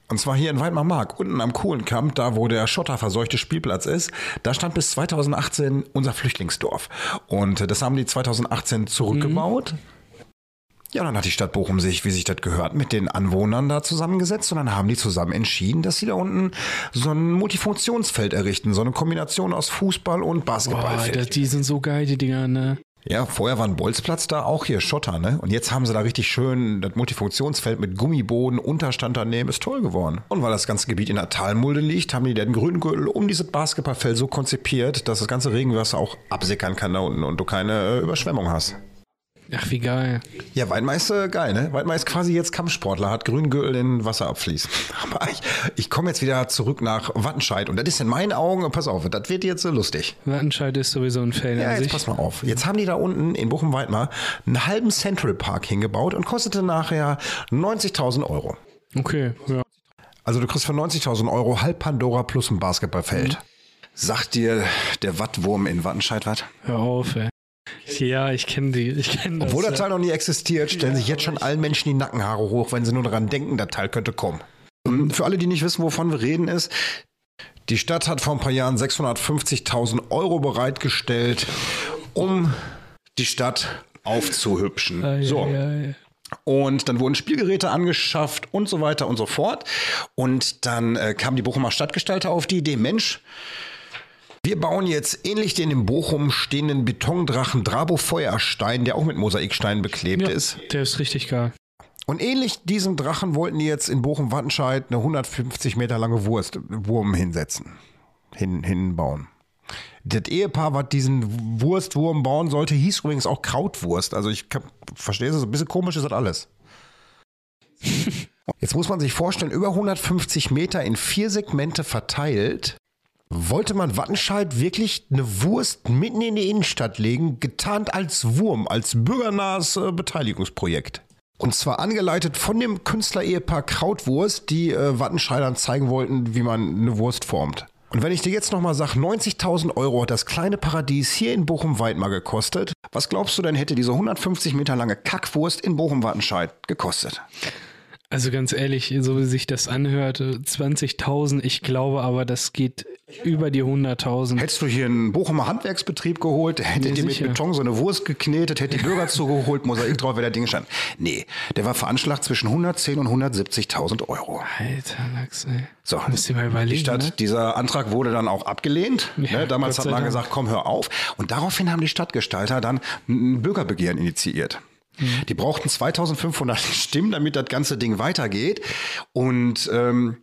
Speaker 2: Und zwar hier in Weidmar-Mark, unten am Kohlenkamp, da wo der schotterverseuchte Spielplatz ist, da stand bis 2018 unser Flüchtlingsdorf. Und äh, das haben die 2018 zurückgebaut. Ja, dann hat die Stadt Bochum sich, wie sich das gehört, mit den Anwohnern da zusammengesetzt und dann haben die zusammen entschieden, dass sie da unten so ein Multifunktionsfeld errichten, so eine Kombination aus Fußball und
Speaker 3: Boah,
Speaker 2: Basketballfeld.
Speaker 3: das, die sind so geil, die Dinger, ne?
Speaker 2: Ja, vorher war ein Bolzplatz da, auch hier Schotter, ne? Und jetzt haben sie da richtig schön das Multifunktionsfeld mit Gummiboden, Unterstand daneben, ist toll geworden. Und weil das ganze Gebiet in der Talmulde liegt, haben die den Grüngürtel um dieses Basketballfeld so konzipiert, dass das ganze Regenwasser auch absickern kann da unten und du keine äh, Überschwemmung hast.
Speaker 3: Ach, wie geil.
Speaker 2: Ja, Weidmar ist äh, geil, ne? Weidmar ist quasi jetzt Kampfsportler, hat Grüngürtel in Wasser abfließt. Aber ich, ich komme jetzt wieder zurück nach Wattenscheid und das ist in meinen Augen, pass auf, das wird jetzt äh, lustig.
Speaker 3: Wattenscheid ist sowieso ein Fan
Speaker 2: Ja,
Speaker 3: an
Speaker 2: jetzt
Speaker 3: sich.
Speaker 2: pass mal auf. Jetzt haben die da unten in Bochum-Weidmar einen halben Central Park hingebaut und kostete nachher 90.000 Euro.
Speaker 3: Okay, ja.
Speaker 2: Also du kriegst für 90.000 Euro halb Pandora plus ein Basketballfeld. Sagt dir der Wattwurm in Wattenscheid was?
Speaker 3: Hör auf, ey. Ja, ich kenne die. Ich kenne das.
Speaker 2: Obwohl das
Speaker 3: ja.
Speaker 2: Teil noch nie existiert, stellen sich jetzt schon allen Menschen die Nackenhaare hoch, wenn sie nur daran denken, das Teil könnte kommen. Und Für alle, die nicht wissen, wovon wir reden, ist, die Stadt hat vor ein paar Jahren 650.000 Euro bereitgestellt, um die Stadt aufzuhübschen.
Speaker 3: Ah, ja,
Speaker 2: so.
Speaker 3: ja, ja.
Speaker 2: Und dann wurden Spielgeräte angeschafft und so weiter und so fort. Und dann äh, kam die Bochumer Stadtgestalter auf die Idee, Mensch, wir bauen jetzt ähnlich den in Bochum stehenden Betondrachen Drabo Feuerstein, der auch mit Mosaiksteinen beklebt
Speaker 3: ja,
Speaker 2: ist.
Speaker 3: der ist richtig geil.
Speaker 2: Und ähnlich diesem Drachen wollten die jetzt in Bochum-Wattenscheid eine 150 Meter lange Wurst, Wurm hinsetzen, hin, hinbauen. Das Ehepaar, was diesen Wurstwurm bauen sollte, hieß übrigens auch Krautwurst. Also ich kann, verstehe es, ein bisschen komisch ist das alles. Jetzt muss man sich vorstellen, über 150 Meter in vier Segmente verteilt, wollte man Wattenscheid wirklich eine Wurst mitten in die Innenstadt legen, getarnt als Wurm, als bürgernahes äh, Beteiligungsprojekt. Und zwar angeleitet von dem Künstler-Ehepaar Krautwurst, die äh, Wattenscheidern zeigen wollten, wie man eine Wurst formt. Und wenn ich dir jetzt nochmal sage, 90.000 Euro hat das kleine Paradies hier in Bochum-Weidmar gekostet, was glaubst du denn hätte diese 150 Meter lange Kackwurst in Bochum-Wattenscheid gekostet?
Speaker 3: Also ganz ehrlich, so wie sich das anhört, 20.000, ich glaube aber, das geht über die 100.000.
Speaker 2: Hättest du hier einen Bochumer Handwerksbetrieb geholt, hättet
Speaker 3: Ja,
Speaker 2: ihr mit. Beton so eine Wurst geknetet, hätte die Bürger zugeholt, Mosaik drauf, wäre der Ding stand. Nee, der war veranschlagt zwischen 110 und 170.000 Euro.
Speaker 3: Alter Lachs, ey.
Speaker 2: So,
Speaker 3: Müsst ihr mal
Speaker 2: die
Speaker 3: überlegen,
Speaker 2: Stadt,
Speaker 3: ne?
Speaker 2: dieser Antrag wurde dann auch abgelehnt.
Speaker 3: Ja,
Speaker 2: ne, damals hat man gesagt, komm, hör auf. Und daraufhin haben die Stadtgestalter dann ein Bürgerbegehren initiiert.
Speaker 3: Mhm.
Speaker 2: Die brauchten 2500 Stimmen, damit das ganze Ding weitergeht. Und ähm,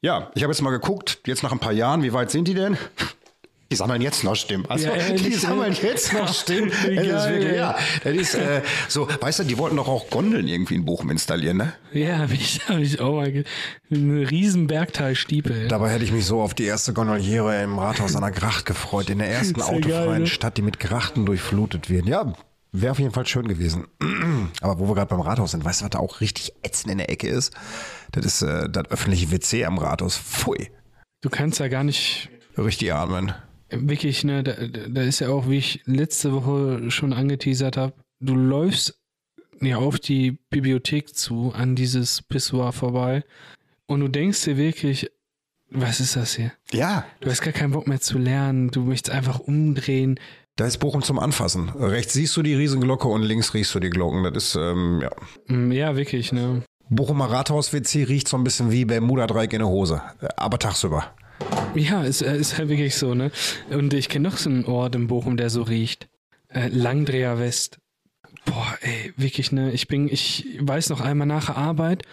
Speaker 2: ja, ich habe jetzt mal geguckt, jetzt nach ein paar Jahren, wie weit sind die denn? Die sammeln jetzt noch Stimmen. Also,
Speaker 3: Ja, ehrlich,
Speaker 2: die sammeln jetzt noch Stimmen. Das ist wirklich, ja, das ist äh, so, weißt du, die wollten doch auch Gondeln irgendwie in Bochum installieren, ne?
Speaker 3: Ja, hab ich, hab ich auch mal. Eine riesen Bergtalstiepel.
Speaker 2: Dabei hätte ich mich so auf die erste Gondoliere im Rathaus an der Gracht gefreut, in der ersten autofreien
Speaker 3: geil, ne?
Speaker 2: Stadt, die mit Grachten durchflutet wird. Ja, wäre auf jeden Fall schön gewesen. Aber wo wir gerade beim Rathaus sind, weißt du, was da auch richtig ätzend in der Ecke ist? Das ist äh, das öffentliche WC am Rathaus. Pfui.
Speaker 3: Du kannst ja gar nicht
Speaker 2: Richtig atmen.
Speaker 3: wirklich, ne, da, da ist ja auch, wie ich letzte Woche schon angeteasert habe, du läufst ja auf die Bibliothek zu, an dieses Pissoir vorbei und du denkst dir wirklich, was ist das hier?
Speaker 2: Ja,
Speaker 3: Du hast gar keinen Bock mehr zu lernen, du möchtest einfach umdrehen.
Speaker 2: Da ist Bochum zum Anfassen. Rechts siehst du die Riesenglocke und links riechst du die Glocken. Das ist, ähm, ja.
Speaker 3: Mm, Ja, wirklich, ne?
Speaker 2: Bochumer Rathaus-WC riecht so ein bisschen wie Bermuda-Dreieck in der Hose. Aber tagsüber.
Speaker 3: Ja, ist, äh, ist halt wirklich so, ne? Und ich kenne noch so einen Ort in Bochum, der so riecht. Äh, Langdreher West. Boah, ey, wirklich, ne? Ich bin, ich weiß noch einmal nach der Arbeit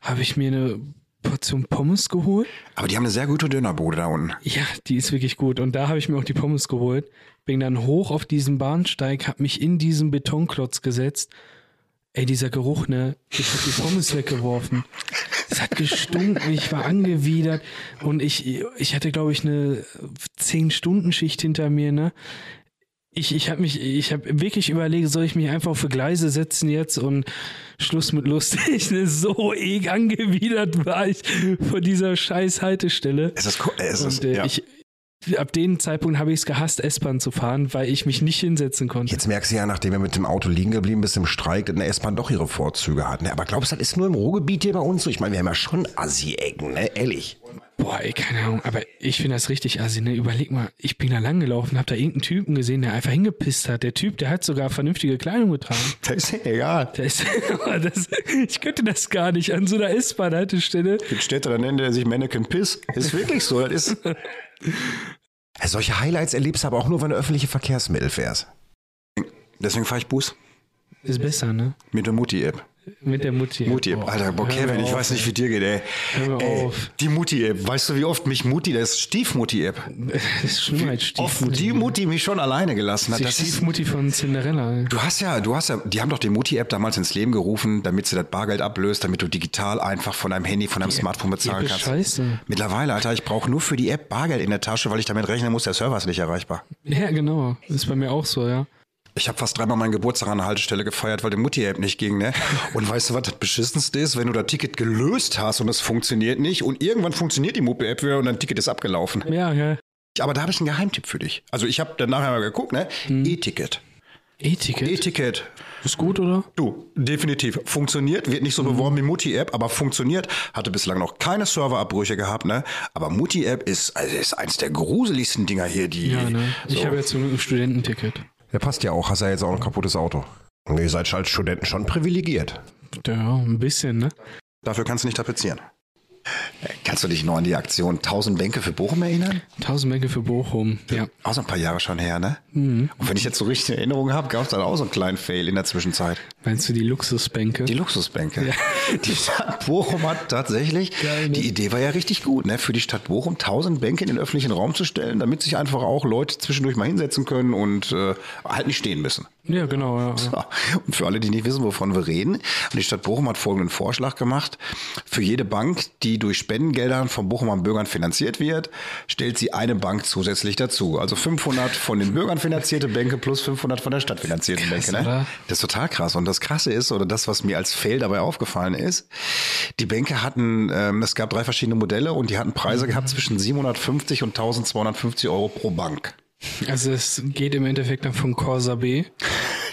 Speaker 3: habe ich mir eine Portion Pommes geholt.
Speaker 2: Aber die haben eine sehr gute Dönerbude da unten.
Speaker 3: Ja, die ist wirklich gut. Und da habe ich mir auch die Pommes geholt. Bin dann hoch auf diesen Bahnsteig, habe mich in diesen Betonklotz gesetzt. Ey, dieser Geruch, ne? Ich habe die Pommes weggeworfen. Es hat gestunken, ich war angewidert und ich, ich hatte, glaube ich, eine 10-Stunden-Schicht hinter mir, ne? Ich, ich habe mich, ich habe wirklich überlegt, soll ich mich einfach auf Gleise setzen jetzt und Schluss mit lustig. Ne? So eh angewidert war ich vor dieser scheiß Haltestelle.
Speaker 2: Es ist, ko- es ist
Speaker 3: Und äh,
Speaker 2: ja.
Speaker 3: ich, ab dem Zeitpunkt habe ich es gehasst, S-Bahn zu fahren, weil ich mich nicht hinsetzen konnte.
Speaker 2: Jetzt merkst du ja, nachdem er mit dem Auto liegen geblieben bist im Streik, dass eine S-Bahn doch ihre Vorzüge hat. Ne? Aber glaubst du, das ist nur im Ruhrgebiet hier bei uns so? Ich meine, wir haben ja schon Assi-Ecken, ne? Ehrlich.
Speaker 3: Boah, ey, keine Ahnung, aber ich finde das richtig assi, ne? Überleg mal, ich bin da langgelaufen, hab da irgendeinen Typen gesehen, der einfach hingepisst hat. Der Typ, der hat sogar vernünftige Kleidung getragen.
Speaker 2: Das ist ja egal.
Speaker 3: Der ist, das, ich könnte das gar nicht an so einer S-Bahn-Haltestelle.
Speaker 2: Gibt Städte, da nennt er sich Mannequin Piss. Ist wirklich so. Das ist. Solche Highlights erlebst du aber auch nur, wenn du öffentliche Verkehrsmittel fährst. Deswegen fahre ich Bus
Speaker 3: Ist besser, ne?
Speaker 2: mit der Mutti-App.
Speaker 3: Mit der Mutti.
Speaker 2: Mutti-App,
Speaker 3: Boah,
Speaker 2: Alter, boah, Kevin, ich
Speaker 3: auf,
Speaker 2: weiß nicht, wie dir geht, ey.
Speaker 3: Hör
Speaker 2: ey
Speaker 3: auf.
Speaker 2: die Mutti-App, weißt du, wie oft mich Mutti, das ist Stiefmutti-App,
Speaker 3: Das ist als
Speaker 2: oft
Speaker 3: Stiefmutti.
Speaker 2: die Mutti mich schon alleine gelassen hat.
Speaker 3: Die
Speaker 2: Das ist,
Speaker 3: Stiefmutti von Cinderella. ey.
Speaker 2: du hast ja, du hast ja, die haben doch die Mutti-App damals ins Leben gerufen, damit sie das Bargeld ablöst, damit du digital einfach von deinem Handy, von deinem Smartphone bezahlen
Speaker 3: App
Speaker 2: kannst.
Speaker 3: scheiße.
Speaker 2: Mittlerweile, Alter, ich brauche nur für die App Bargeld in der Tasche, weil ich damit rechnen muss, der Server ist nicht erreichbar.
Speaker 3: Ja, genau. Ist bei mir auch so, ja.
Speaker 2: Ich habe fast dreimal meinen Geburtstag an der Haltestelle gefeiert, weil die Mutti-App nicht ging, ne? Und weißt du, was das Beschissenste ist? Wenn du das Ticket gelöst hast und es funktioniert nicht und irgendwann funktioniert die Mutti-App wieder und dein Ticket ist abgelaufen.
Speaker 3: Ja, ja.
Speaker 2: Aber da habe ich einen Geheimtipp für dich. Also ich habe dann nachher mal geguckt, ne? E-Ticket.
Speaker 3: E-Ticket.
Speaker 2: E-Ticket.
Speaker 3: ist gut, oder?
Speaker 2: Du, definitiv. Funktioniert, wird nicht so beworben wie Mutti-App, aber funktioniert. Hatte bislang noch keine Serverabbrüche gehabt, ne? Aber Mutti-App ist, also ist eins der gruseligsten Dinger hier, die.
Speaker 3: Ja, ne? Ich
Speaker 2: so.
Speaker 3: habe jetzt ein Studententicket.
Speaker 2: Ja, passt ja auch. Hast ja jetzt auch ein kaputtes Auto. Und ihr seid als Studenten schon privilegiert.
Speaker 3: Ja, ein bisschen, ne?
Speaker 2: Dafür kannst du nicht tapezieren. Kannst du dich noch an die Aktion 1000 Bänke für Bochum erinnern?
Speaker 3: Tausend Bänke für Bochum. Ja.
Speaker 2: Auch so ein paar Jahre schon her, ne?
Speaker 3: Mhm.
Speaker 2: Und wenn ich jetzt so richtig Erinnerungen habe, gab es dann auch so einen kleinen Fail in der Zwischenzeit.
Speaker 3: Meinst du die Luxusbänke?
Speaker 2: Die Luxusbänke. Die Stadt Bochum hat tatsächlich,
Speaker 3: Geil, ne?
Speaker 2: die Idee war ja richtig gut, ne? für die Stadt Bochum 1000 Bänke in den öffentlichen Raum zu stellen, damit sich einfach auch Leute zwischendurch mal hinsetzen können und äh, halt nicht stehen müssen.
Speaker 3: Ja, genau, ja. ja.
Speaker 2: Und für alle, die nicht wissen, wovon wir reden, die Stadt Bochum hat folgenden Vorschlag gemacht. Für jede Bank, die die durch Spendengeldern von Bochumer Bürgern finanziert wird, stellt sie eine Bank zusätzlich dazu. Also 500 von den Bürgern finanzierte Bänke plus 500 von der Stadt finanzierte
Speaker 3: Krass,
Speaker 2: Bänke. Ne?
Speaker 3: oder?
Speaker 2: Das ist total krass. Und das Krasse ist, oder das, was mir als Fail dabei aufgefallen ist, die Bänke hatten, ähm, es gab drei verschiedene Modelle und die hatten Preise gehabt zwischen 750 und 1250 Euro pro Bank.
Speaker 3: Also es geht im Endeffekt dann von Corsa B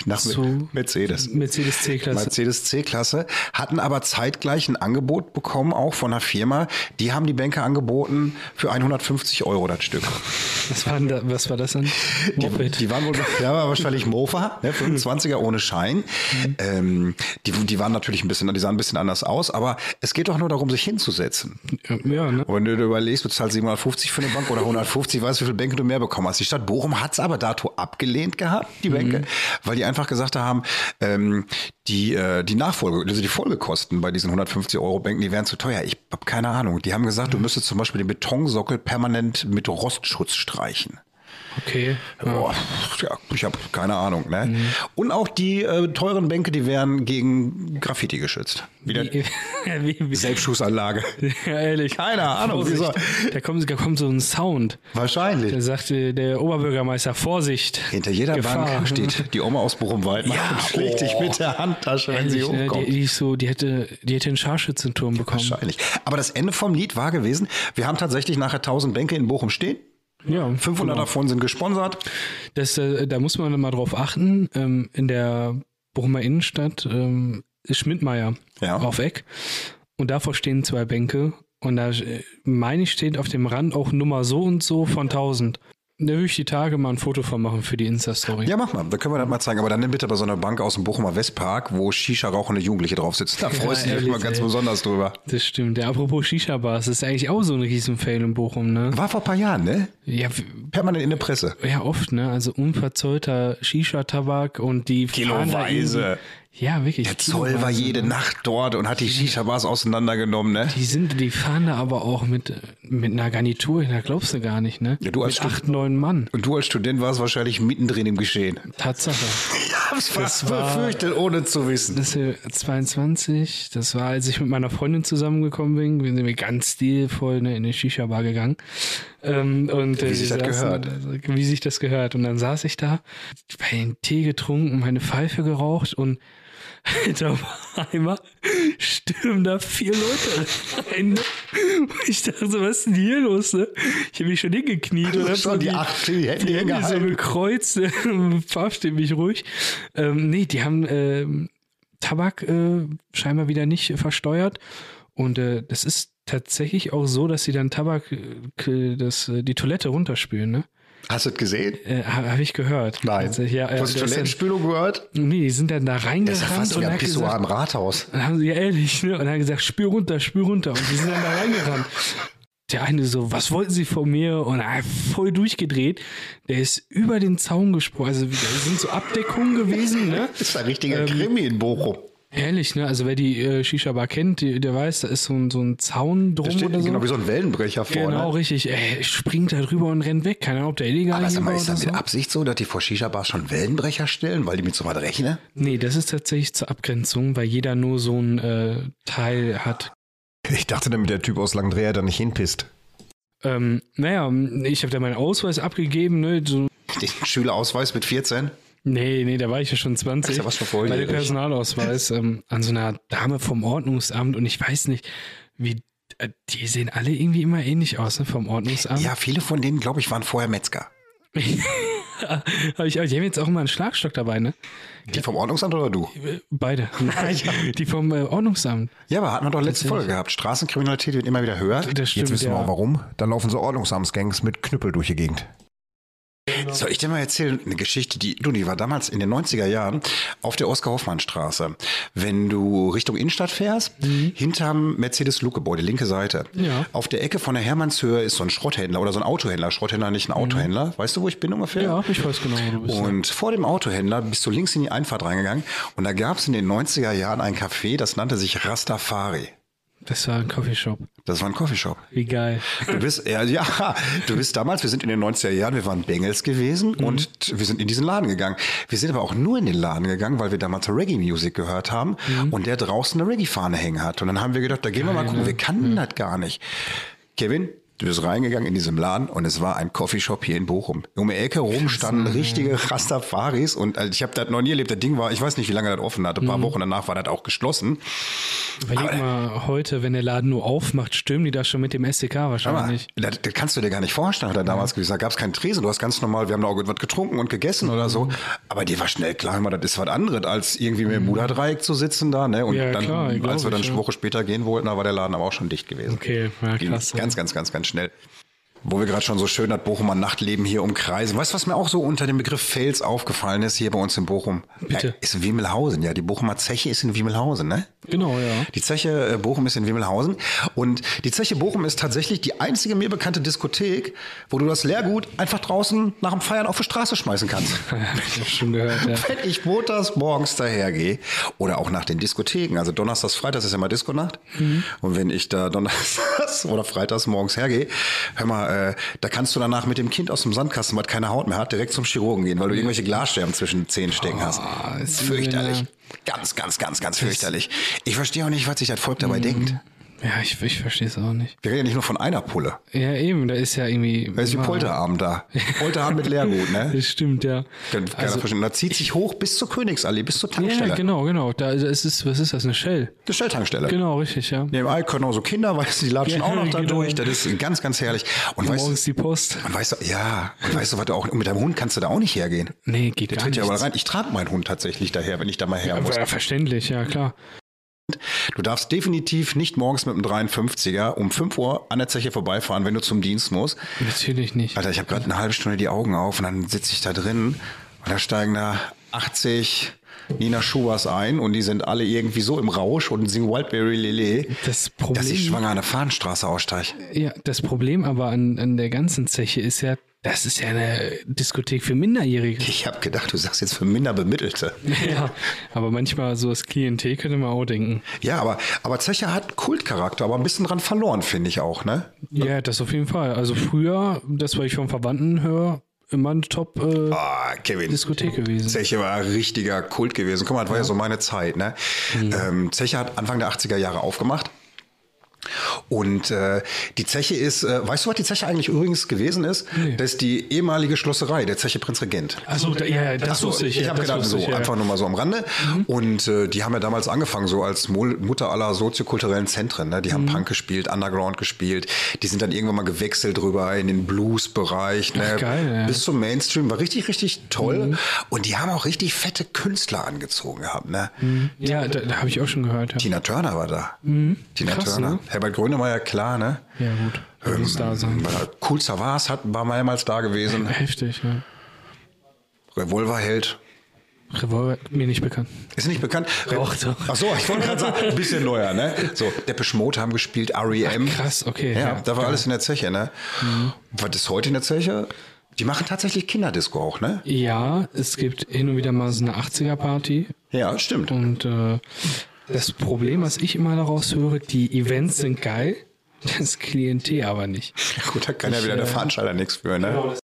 Speaker 2: Nach
Speaker 3: zu
Speaker 2: Mercedes.
Speaker 3: Mercedes C-Klasse.
Speaker 2: Mercedes C-Klasse, hatten aber zeitgleich ein Angebot bekommen, auch von einer Firma. Die haben die Bänke angeboten für 150 Euro das Stück.
Speaker 3: Was war, da, was war das denn? Moped.
Speaker 2: Die waren wohl, ja, war wahrscheinlich Mofa, ne, 25er ohne Schein. Ähm, die, die waren natürlich ein bisschen, die sahen ein bisschen anders aus, aber es geht doch nur darum, sich hinzusetzen.
Speaker 3: ja, ne?
Speaker 2: Und wenn du dir überlegst, du zahlst 750 für eine Bank oder 150, weißt du, wie viele Bänke du mehr bekommen hast. Die Stadt Bochum hat's aber dato abgelehnt gehabt, die Bänke, weil die einfach gesagt haben, ähm, die, äh, die Nachfolge, also die Folgekosten bei diesen 150 Euro Bänken, die wären zu teuer. Ich habe keine Ahnung. Die haben gesagt, du müsstest zum Beispiel den Betonsockel permanent mit Rostschutz streichen.
Speaker 3: Okay. Ja.
Speaker 2: Boah, ja, ich habe keine Ahnung. Ne? Und auch die äh, teuren Bänke, die wären gegen Graffiti geschützt. Wieder
Speaker 3: Wie, wie, wie,
Speaker 2: Selbstschussanlage.
Speaker 3: ja, ehrlich.
Speaker 2: Keine Ahnung, wieso?
Speaker 3: Da kommt, da kommt so ein Sound.
Speaker 2: Wahrscheinlich.
Speaker 3: Da sagte der Oberbürgermeister, Vorsicht.
Speaker 2: Hinter jeder
Speaker 3: Gefahr.
Speaker 2: Bank steht die Oma aus Bochum-Weidmar
Speaker 3: Ja,
Speaker 2: und schlägt dich
Speaker 3: oh.
Speaker 2: mit der Handtasche, wenn sie
Speaker 3: Ehrlich, ne?
Speaker 2: hochkommt.
Speaker 3: die, die, so, die, hätte, die hätte einen Scharfschützenturm bekommen.
Speaker 2: Wahrscheinlich. Aber das Ende vom Lied war gewesen, wir haben tatsächlich nachher 1000 Bänke in Bochum stehen.
Speaker 3: Ja,
Speaker 2: 500 davon sind gesponsert.
Speaker 3: Das, äh, da muss man mal drauf achten. Ähm, in der Bochumer Innenstadt ähm, ist Schmidtmeier
Speaker 2: Ja.
Speaker 3: auf Eck. Und davor stehen zwei Bänke. Und da äh, meine ich, steht auf dem Rand auch Nummer so und so von 1000. Da will ich die Tage mal ein Foto von machen für die Insta-Story.
Speaker 2: Ja, mach mal. Da können wir das mal zeigen. Aber dann nimm bitte bei so einer Bank aus dem Bochumer Westpark, wo Shisha-rauchende Jugendliche drauf sitzen. Da freust du dich
Speaker 3: ehrlich,
Speaker 2: mal ganz
Speaker 3: ey.
Speaker 2: besonders drüber.
Speaker 3: Das stimmt. Ja, apropos Shisha-Bars, das ist eigentlich auch so ein Riesenfail in Bochum, ne?
Speaker 2: War vor ein paar Jahren, ne?
Speaker 3: Ja,
Speaker 2: Permanent in der Presse.
Speaker 3: ja oft, ne? Also unverzollter Shisha-Tabak und die
Speaker 2: Kiloweise.
Speaker 3: Ja, wirklich.
Speaker 2: Der Zoll war jede
Speaker 3: ne?
Speaker 2: Nacht dort und hat die Shisha-Bars auseinandergenommen, ne?
Speaker 3: Die sind, die fahren da aber auch mit, mit einer Garnitur, da glaubst du gar nicht, ne?
Speaker 2: Ja, du als
Speaker 3: mit acht, neun Mann.
Speaker 2: Und du als Student warst wahrscheinlich mittendrin im Geschehen.
Speaker 3: Tatsache.
Speaker 2: Ich hab's fast befürchtet, ohne zu wissen.
Speaker 3: Das ist 22, das war, als ich mit meiner Freundin zusammengekommen bin, wir sind wir ganz stilvoll ne, in eine Shisha-Bar gegangen. Ähm, und, äh,
Speaker 2: Wie sich
Speaker 3: wir
Speaker 2: das gehört.
Speaker 3: also, Wie sich das gehört. Und dann saß ich da, bei den Tee getrunken, meine Pfeife geraucht und da auf einmal stürmen da vier Leute rein. ne? Und Ich dachte so, was ist denn hier los? Ne? Ich habe mich schon hingekniet so
Speaker 2: Schon die acht, die hätten
Speaker 3: die Hände so gekreuzt, versteht mich ruhig. Ähm, nee, die haben ähm, Tabak äh, scheinbar wieder nicht versteuert. Und äh, das ist tatsächlich auch so, dass sie dann Tabak, äh, das, äh, die Toilette runterspülen, ne?
Speaker 2: Hast du das gesehen?
Speaker 3: Äh, Habe hab ich gehört. Tatsächlich, Ja, äh,
Speaker 2: Hast du
Speaker 3: das ist
Speaker 2: Toilettenspülung gehört?
Speaker 3: nee, die sind dann da
Speaker 2: Das ist ja
Speaker 3: reingerannt
Speaker 2: fast wie
Speaker 3: und
Speaker 2: ein Pissoir
Speaker 3: gesagt,
Speaker 2: im Rathaus.
Speaker 3: dann haben sie ja ehrlich, ne? Und dann gesagt, spür runter, spür runter. Und die sind dann da reingerannt. Der eine so, was wollten sie von mir? Und er voll durchgedreht. Der ist über den Zaun gesprungen. Also, da sind so Abdeckungen gewesen, ne?
Speaker 2: Das ist ein richtiger Krimi in Bochum.
Speaker 3: Ehrlich, ne? Also, wer die äh, Shisha-Bar kennt, die, der weiß, da ist so ein, so ein Zaun drum
Speaker 2: Da steht
Speaker 3: oder so.
Speaker 2: genau wie so ein Wellenbrecher vorne.
Speaker 3: Genau, richtig. Ey, springt da drüber und rennt weg. Keine Ahnung, ob der illegal
Speaker 2: Aber
Speaker 3: war
Speaker 2: mal, ist das
Speaker 3: so.
Speaker 2: mit Absicht so, dass die vor Shisha-Bars schon Wellenbrecher stellen, weil die mit so was rechnen?
Speaker 3: Nee, das ist tatsächlich zur Abgrenzung, weil jeder nur so ein äh, Teil hat.
Speaker 4: Ich dachte, damit der Typ aus Langdreher da nicht hinpisst.
Speaker 3: Ähm, naja, ich habe da meinen Ausweis abgegeben, ne? So,
Speaker 2: Den Schülerausweis mit 14?
Speaker 3: Nee, nee, da war ich ja schon 20.
Speaker 2: Ist ja was für
Speaker 3: Bei der Personalausweis ähm, an so einer Dame vom Ordnungsamt und ich weiß nicht, wie äh, die sehen alle irgendwie immer ähnlich aus, ne, vom Ordnungsamt.
Speaker 2: Ja, viele von denen, glaube ich, waren vorher Metzger.
Speaker 3: Aber ich, die haben jetzt auch immer einen Schlagstock dabei, ne?
Speaker 2: Die vom Ordnungsamt oder du?
Speaker 3: Äh, Beide. Die vom äh, Ordnungsamt.
Speaker 2: Ja, aber hatten wir doch letzte Folge gehabt. Straßenkriminalität wird immer wieder höher.
Speaker 3: Das stimmt,
Speaker 4: Jetzt wissen wir
Speaker 3: ja.
Speaker 4: auch warum. Da laufen so Ordnungsamtsgangs mit Knüppel durch die Gegend.
Speaker 2: Soll ich dir mal erzählen, eine Geschichte, die, du, die war damals in den 90er Jahren auf der Oskar-Hoffmann-Straße. Wenn du Richtung Innenstadt fährst, hinterm Mercedes-Luke-Gebäude, linke Seite.
Speaker 3: Mhm. Ja.
Speaker 2: Auf der Ecke von der Hermannshöhe ist so ein Schrotthändler oder so ein Autohändler. Schrotthändler, nicht ein Autohändler. Weißt du, wo ich bin ungefähr?
Speaker 3: Mhm. Ja, ich weiß genau, wo du bist.
Speaker 2: Und vor dem Autohändler bist du links in die Einfahrt reingegangen und da gab es in den 90er Jahren ein Café, das nannte sich Rastafari.
Speaker 3: Das war ein Coffeeshop.
Speaker 2: Das war ein Coffeeshop.
Speaker 3: Wie geil.
Speaker 2: Du bist, ja, ja, du bist damals, wir sind in den 90er Jahren, wir waren Bengels gewesen
Speaker 3: Mhm.
Speaker 2: und wir sind in diesen Laden gegangen. Wir sind aber auch nur in den Laden gegangen, weil wir damals Reggae-Music gehört haben
Speaker 3: Mhm.
Speaker 2: und der draußen eine Reggae-Fahne hängen hat. Und dann haben wir gedacht, da gehen wir mal gucken, wir kannten das gar nicht. Kevin, du bist reingegangen in diesem Laden und es war ein Coffeeshop hier in Bochum. Um die Ecke rum standen richtige Rastafaris und also ich habe das noch nie erlebt. Das Ding war, ich weiß nicht, wie lange das offen hatte. Ein
Speaker 3: Mhm.
Speaker 2: paar Wochen danach war das auch geschlossen.
Speaker 3: Überleg mal, heute, wenn der Laden nur aufmacht, stürmen die da schon mit dem SDK
Speaker 2: Aber
Speaker 3: wahrscheinlich.
Speaker 2: das, das kannst du dir gar nicht vorstellen, hat er damals gesagt. Da gab es keinen Tresen. Du hast ganz normal, wir haben da auch was getrunken und gegessen oder
Speaker 3: Mhm.
Speaker 2: so. Aber dir war schnell klar, mal, das ist was anderes, als irgendwie mit dem Buddha-Dreieck zu sitzen da. Ne? Und
Speaker 3: Ja,
Speaker 2: dann,
Speaker 3: klar,
Speaker 2: als wir dann
Speaker 3: ich,
Speaker 2: eine
Speaker 3: ja.
Speaker 2: Woche später gehen wollten, da war der Laden aber auch schon dicht gewesen.
Speaker 3: Okay, ja,
Speaker 2: Ging
Speaker 3: krass.
Speaker 2: Ganz, ganz, ganz, ganz schnell. Wo wir gerade schon so schön das Bochumer Nachtleben hier umkreisen. Weißt du, was mir auch so unter dem Begriff Fels aufgefallen ist hier bei uns in Bochum?
Speaker 3: Bitte.
Speaker 2: Ja, ist Wiemelhausen, ja. Die Bochumer Zeche ist in Wiemelhausen, ne?
Speaker 3: Genau, ja.
Speaker 2: Die Zeche äh, Bochum ist in Wimmelhausen. Und die Zeche Bochum ist tatsächlich die einzige mir bekannte Diskothek, wo du das Leergut einfach draußen nach dem Feiern auf die Straße schmeißen kannst.
Speaker 3: Ich hab schon gehört, ja.
Speaker 2: Wenn ich montags morgens dahergehe oder auch nach den Diskotheken, also Donnerstags, Freitags ist ja mal Diskonacht. Und wenn ich da Donnerstags oder Freitags morgens hergehe, hör mal, äh, da kannst du danach mit dem Kind aus dem Sandkasten, was keine Haut mehr hat, direkt zum Chirurgen gehen, weil du irgendwelche Glasscherben zwischen den Zähnen stecken hast.
Speaker 3: ist
Speaker 2: fürchterlich. Ganz, ganz, ganz, ganz fürchterlich. Ich verstehe auch nicht, was sich das Volk dabei denkt.
Speaker 3: Ja, ich, ich verstehe es auch nicht.
Speaker 2: Wir reden ja nicht nur von einer Pulle.
Speaker 3: Ja, eben, da ist ja irgendwie.
Speaker 2: Da ist wie Polterabend da. Polterabend mit Leergut, ne?
Speaker 3: Das stimmt, ja.
Speaker 2: Kann keiner
Speaker 3: Also,
Speaker 2: verstehen. Da zieht sich hoch bis zur Königsallee, bis zur Tankstelle.
Speaker 3: ja, genau, genau. Da ist es, was ist das, eine Shell?
Speaker 2: Die Stelltankstelle.
Speaker 3: Genau, richtig, ja.
Speaker 2: Nebenbei können auch so Kinder, weißt du, die latschen
Speaker 3: Ja,
Speaker 2: auch noch da
Speaker 3: genau.
Speaker 2: durch. Das ist ganz, ganz herrlich. Und weißt,
Speaker 3: Morgens die Post.
Speaker 2: und weißt du, ja, und weißt du, was du auch, mit deinem Hund kannst du da auch nicht hergehen.
Speaker 3: Nee, geht
Speaker 2: Der
Speaker 3: gar
Speaker 2: tritt ja aber rein. Ich trage meinen Hund tatsächlich daher, wenn ich da mal her muss.
Speaker 3: ja, verständlich, ja, klar.
Speaker 2: Du darfst definitiv nicht morgens mit dem 53er um 5 Uhr an der Zeche vorbeifahren, wenn du zum Dienst musst.
Speaker 3: Natürlich nicht.
Speaker 2: Alter, ich habe gerade eine halbe Stunde die Augen auf und dann sitze ich da drin und da steigen da 80 Nina Schubers ein und die sind alle irgendwie so im Rausch und singen Wildberry Lele,
Speaker 3: Das Problem,
Speaker 2: dass ich schwanger an der Fahnenstraße aussteige.
Speaker 3: ja, das Problem aber an, an der ganzen Zeche ist ja, das ist ja eine Diskothek für Minderjährige.
Speaker 2: Ich habe gedacht, du sagst jetzt für Minderbemittelte.
Speaker 3: Ja, aber manchmal so das Klientel könnte man auch denken.
Speaker 2: Ja, aber, aber Zeche hat Kultcharakter, aber ein bisschen dran verloren, finde ich auch, ne?
Speaker 3: Ja, das auf jeden Fall. Also früher, das, was ich von Verwandten höre, immer eine Top-Diskothek
Speaker 2: Ah, Kevin.
Speaker 3: gewesen.
Speaker 2: Zeche war richtiger Kult gewesen. Guck mal, das war ja so meine Zeit. Ne? Ähm, Zeche hat Anfang der 80er Jahre aufgemacht. Und äh, die Zeche ist, äh, weißt du, was die Zeche eigentlich übrigens gewesen ist? Das ist die ehemalige Schlosserei, der Zeche Prinz Regent.
Speaker 3: Achso, da, ja, das
Speaker 2: Ach so,
Speaker 3: wusste ich.
Speaker 2: ich
Speaker 3: ja,
Speaker 2: habe gedacht, so
Speaker 3: ich, ja.
Speaker 2: einfach nur mal so am Rande. Und äh, die haben ja damals angefangen, so als Mol- Mutter aller soziokulturellen Zentren. Ne? Die
Speaker 3: Mhm.
Speaker 2: haben Punk gespielt, Underground gespielt. Die sind dann irgendwann mal gewechselt rüber in den Blues-Bereich. Ne?
Speaker 3: Ach, geil, ja. Mhm.
Speaker 2: Bis zum Mainstream. War richtig, richtig toll. Und die haben auch richtig fette Künstler angezogen gehabt. Ne?
Speaker 3: Ja, da, da habe ich auch schon gehört.
Speaker 2: Tina Turner war da. Tina
Speaker 3: Mhm. Krass,
Speaker 2: Turner.
Speaker 3: ne?
Speaker 2: Herbert Grönemeyer, klar, ne?
Speaker 3: ja gut. Der muss da sein.
Speaker 2: War- Cool Savas hat, war mehrmals da gewesen.
Speaker 3: Heftig, ja.
Speaker 2: Revolverheld.
Speaker 3: Revolver, mir nicht bekannt.
Speaker 2: Ist nicht bekannt?
Speaker 3: Doch, doch.
Speaker 2: Ach so, ich wollte gerade sagen, ein bisschen neuer, ne? So, Depeche Mode haben gespielt, R.E.M.
Speaker 3: Krass, okay.
Speaker 2: Ja, da war alles in der Zeche, ne? Was ist heute in der Zeche? Die machen tatsächlich Kinderdisco auch, ne?
Speaker 3: Ja, es gibt hin und wieder mal so eine 80er-Party.
Speaker 2: Ja, stimmt.
Speaker 3: Und äh, das Problem, was ich immer daraus höre, die Events sind geil, das Klientel aber nicht.
Speaker 2: Gut, da kann ja
Speaker 3: Ich,
Speaker 2: wieder der
Speaker 3: äh,
Speaker 2: Veranstalter nichts für, ne?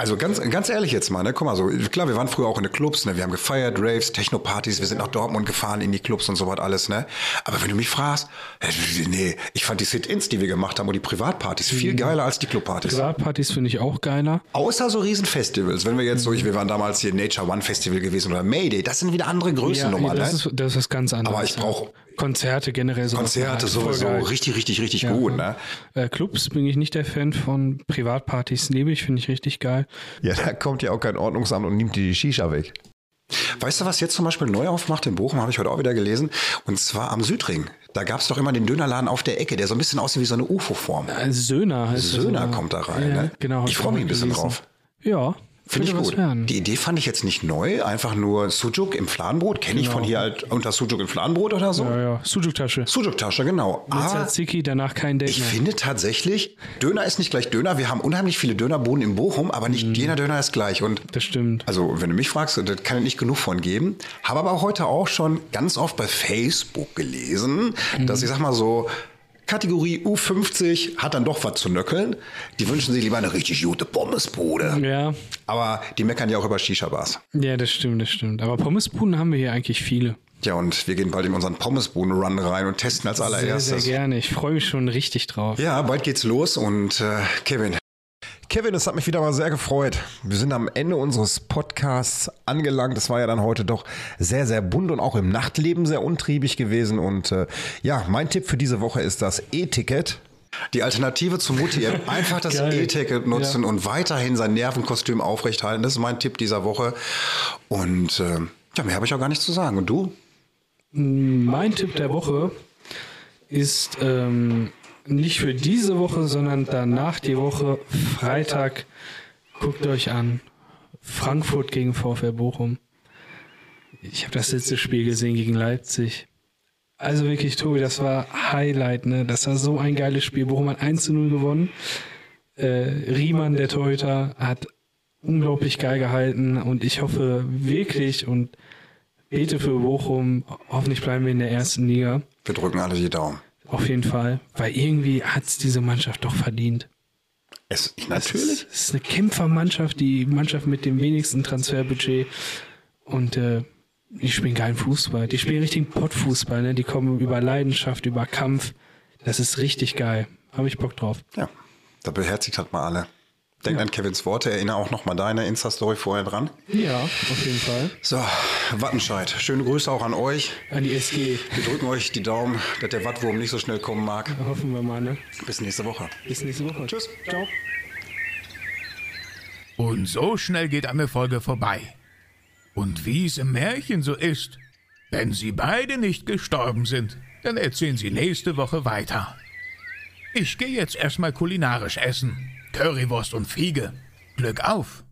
Speaker 2: Also ganz, ganz ehrlich jetzt mal, ne? Guck mal, so klar, wir waren früher auch in den Clubs, ne? Wir haben gefeiert, Raves, Techno-Partys, wir sind nach Dortmund gefahren in die Clubs und so was alles, ne? Aber wenn du mich fragst, nee, ich fand die Sit-Ins, die wir gemacht haben und die Privatpartys
Speaker 3: Mhm.
Speaker 2: viel geiler als die Clubpartys.
Speaker 3: Privatpartys finde ich auch geiler.
Speaker 2: Außer so Riesenfestivals. Wenn wir jetzt so, wir waren damals hier Nature One Festival gewesen oder Mayday, das sind wieder andere Größennummern,
Speaker 3: das,
Speaker 2: ne?
Speaker 3: ist, das ist ganz anderes.
Speaker 2: Aber ich
Speaker 3: ja. Konzerte generell so.
Speaker 2: Konzerte sowieso richtig, richtig, richtig gut, ne?
Speaker 3: Äh, Clubs bin ich nicht der Fan von. Privatpartys liebe ich, finde ich richtig geil.
Speaker 4: Ja, da kommt ja auch kein Ordnungsamt und nimmt dir die Shisha weg.
Speaker 2: Weißt du, was jetzt zum Beispiel neu aufmacht in Bochum, habe ich heute auch wieder gelesen, und zwar am Südring. Da gab es doch immer den Dönerladen auf der Ecke, der so ein bisschen aussieht wie so eine UFO-Form.
Speaker 3: Äh, Söhner heißt das,
Speaker 2: Söhner kommt da rein,
Speaker 3: ja,
Speaker 2: ne?
Speaker 3: Genau.
Speaker 2: Ich freu mich ein bisschen
Speaker 3: gelesen.
Speaker 2: drauf.
Speaker 3: Ja,
Speaker 2: Finde ich gut.
Speaker 3: werden.
Speaker 2: Die Idee fand ich jetzt nicht neu, einfach nur Sujuk im Fladenbrot. Kenne ich von hier halt unter Sujuk im Fladenbrot oder so.
Speaker 3: Genau. Ja, ja. Sujuk-Tasche.
Speaker 2: Sujuk-Tasche, genau.
Speaker 3: Jetzt
Speaker 2: Aber
Speaker 3: hat Ziki, danach kein Date
Speaker 2: ich
Speaker 3: mehr.
Speaker 2: finde tatsächlich, Döner ist nicht gleich Döner. Wir haben unheimlich viele Dönerboden in Bochum, aber
Speaker 3: Mhm.
Speaker 2: nicht jeder Döner ist gleich. Und
Speaker 3: Das stimmt.
Speaker 2: also, wenn du mich fragst, da kann ich nicht genug von geben. Habe aber heute auch schon ganz oft bei Facebook gelesen,
Speaker 3: Mhm.
Speaker 2: dass ich sag mal so, Kategorie U50 hat dann doch was zu nöckeln. Die wünschen sich lieber eine richtig gute Pommesbude.
Speaker 3: Ja,
Speaker 2: Aber die meckern ja auch über Shisha-Bars.
Speaker 3: ja, das stimmt, das stimmt. Aber Pommesbuden haben wir hier eigentlich viele.
Speaker 2: Ja, und wir gehen bald in unseren Pommesbuden-Run rein und testen als
Speaker 3: Sehr,
Speaker 2: allererstes.
Speaker 3: sehr gerne. Ich freue mich schon richtig drauf.
Speaker 2: Ja, bald geht's los und äh, Kevin,
Speaker 4: Kevin, es hat mich wieder mal sehr gefreut. Wir sind am Ende unseres Podcasts angelangt. Es war ja dann heute doch sehr, sehr bunt und auch im Nachtleben sehr untriebig gewesen. Und äh, ja, mein Tipp für diese Woche ist das E-Ticket.
Speaker 2: die Alternative zum Mutti-App, einfach das. E-Ticket nutzen
Speaker 3: Ja.
Speaker 2: und weiterhin sein Nervenkostüm aufrechthalten. Das ist mein Tipp dieser Woche. Und äh, ja, mehr habe ich auch gar nicht zu sagen. Und du?
Speaker 3: Mein Tipp der Woche ist ähm, nicht für diese Woche, sondern danach die Woche Freitag. Guckt euch an. Frankfurt gegen VfR Bochum. Ich habe das letzte Spiel gesehen gegen Leipzig. Also wirklich, Tobi, das war Highlight, ne? Das war so ein geiles Spiel. Bochum hat 1 zu 0 gewonnen. Äh, Riemann, der Torhüter, hat unglaublich geil gehalten und ich hoffe wirklich und bete für Bochum. Hoffentlich bleiben wir in der ersten Liga.
Speaker 2: Wir drücken alle die Daumen.
Speaker 3: Auf jeden Fall. Weil irgendwie hat es diese Mannschaft doch verdient. Es,
Speaker 2: natürlich.
Speaker 3: ist, es ist eine Kämpfermannschaft, die Mannschaft mit dem wenigsten Transferbudget. Und äh, die spielen geilen Fußball. Die spielen richtigen Pottfußball. Ne? Die kommen über Leidenschaft, über Kampf. Das ist richtig geil. Habe ich Bock drauf.
Speaker 2: Ja, da beherzigt hat mal alle. Denk an Kevins Worte, erinnere auch noch mal deine Insta-Story vorher dran.
Speaker 3: Ja, auf jeden Fall.
Speaker 2: So, Wattenscheid, schöne Grüße auch an euch.
Speaker 3: An die SG.
Speaker 2: Wir drücken euch die Daumen, dass der Wattwurm nicht so schnell kommen mag.
Speaker 3: Hoffen wir mal, ne?
Speaker 2: Bis nächste Woche.
Speaker 3: Bis nächste Woche.
Speaker 2: Tschüss.
Speaker 3: Ciao.
Speaker 1: Und so schnell geht eine Folge vorbei. Und wie es im Märchen so ist, wenn sie beide nicht gestorben sind, dann erzählen sie nächste Woche weiter. Ich gehe jetzt erstmal kulinarisch essen. Currywurst und Fiege. Glück auf!